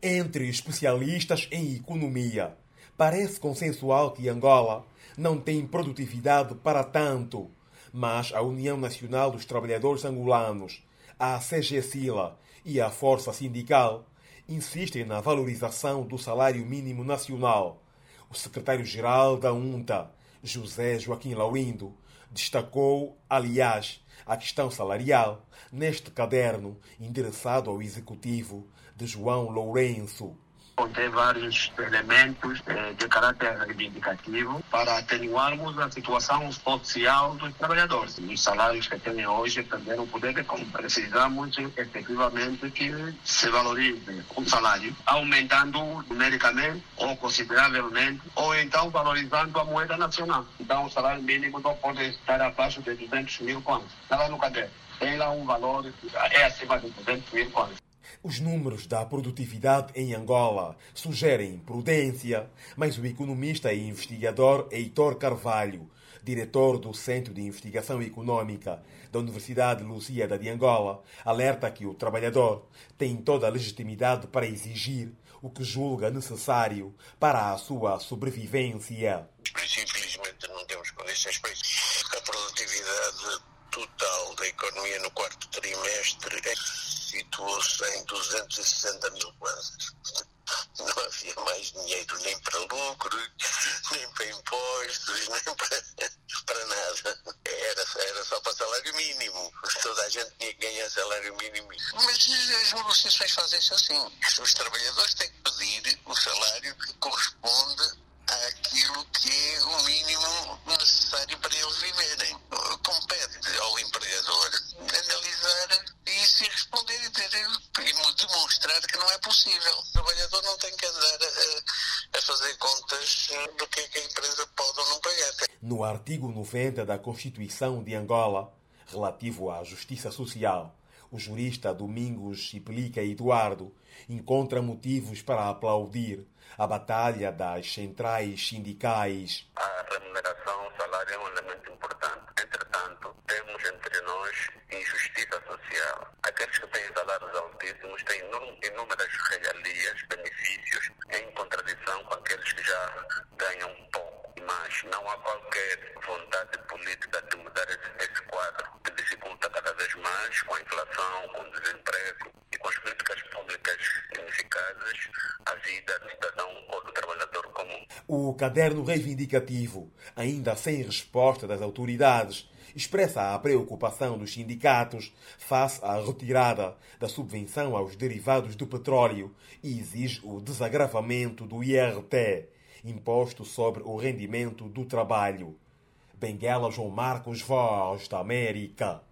Entre especialistas em economia, parece consensual que Angola não tem produtividade para tanto, mas a União Nacional dos Trabalhadores Angolanos, a CGSILA e a Força Sindical insistem na valorização do salário mínimo nacional. O secretário-geral da UNTA, José Joaquim Laurindo, destacou, aliás, a questão salarial neste caderno endereçado ao executivo de João Lourenço contém vários elementos eh, de caráter reivindicativo para atenuarmos a situação social dos trabalhadores. Os salários que têm hoje perderam o poder de compra. Precisamos efetivamente que se valorize o salário, aumentando numericamente ou consideravelmente, ou então valorizando a moeda nacional. Então o salário mínimo não pode estar abaixo de 200 mil contos. Estava no caderno. Tem lá um valor, é acima de 200 mil contos. Os números da produtividade em Angola sugerem prudência, mas o economista e investigador Heitor Carvalho, diretor do Centro de Investigação Econômica da Universidade Lusíada de Angola, alerta que o trabalhador tem toda a legitimidade para exigir o que julga necessário para a sua sobrevivência. Infelizmente não temos condições para isso. A produtividade total da economia no quarto trimestre situou-se em 260 mil kwanzas. Não havia mais dinheiro nem para lucro, nem para impostos, nem para, para nada. Era, era só para salário mínimo. Toda a gente tinha que ganhar salário mínimo. Mas as negociações fazem-se assim. Os trabalhadores têm que pedir o salário que corresponde demonstrar que não é possível. O trabalhador não tem que andar a, a fazer contas do que, é que a empresa pode ou não pagar. No artigo 90 da Constituição de Angola, relativo à justiça social, o jurista Domingos Chipelica Eduardo encontra motivos para aplaudir a batalha das centrais sindicais. A remuneração, o salário é um elemento importante. Entretanto, temos entre nós injustiça social. Aqueles que têm salários inúmeras regalias, benefícios, em contradição com aqueles que já ganham pouco. Mas não há qualquer vontade política de mudar esse, esse quadro, que dificulta cada vez mais com a inflação, com o desemprego e com as políticas públicas ineficazes a vida do cidadão ou do trabalhador comum. O caderno reivindicativo, ainda sem resposta das autoridades, expressa a preocupação dos sindicatos face à retirada da subvenção aos derivados do petróleo e exige o desagravamento do IRT, imposto sobre o rendimento do trabalho. Benguela João Marcos, Voz da América.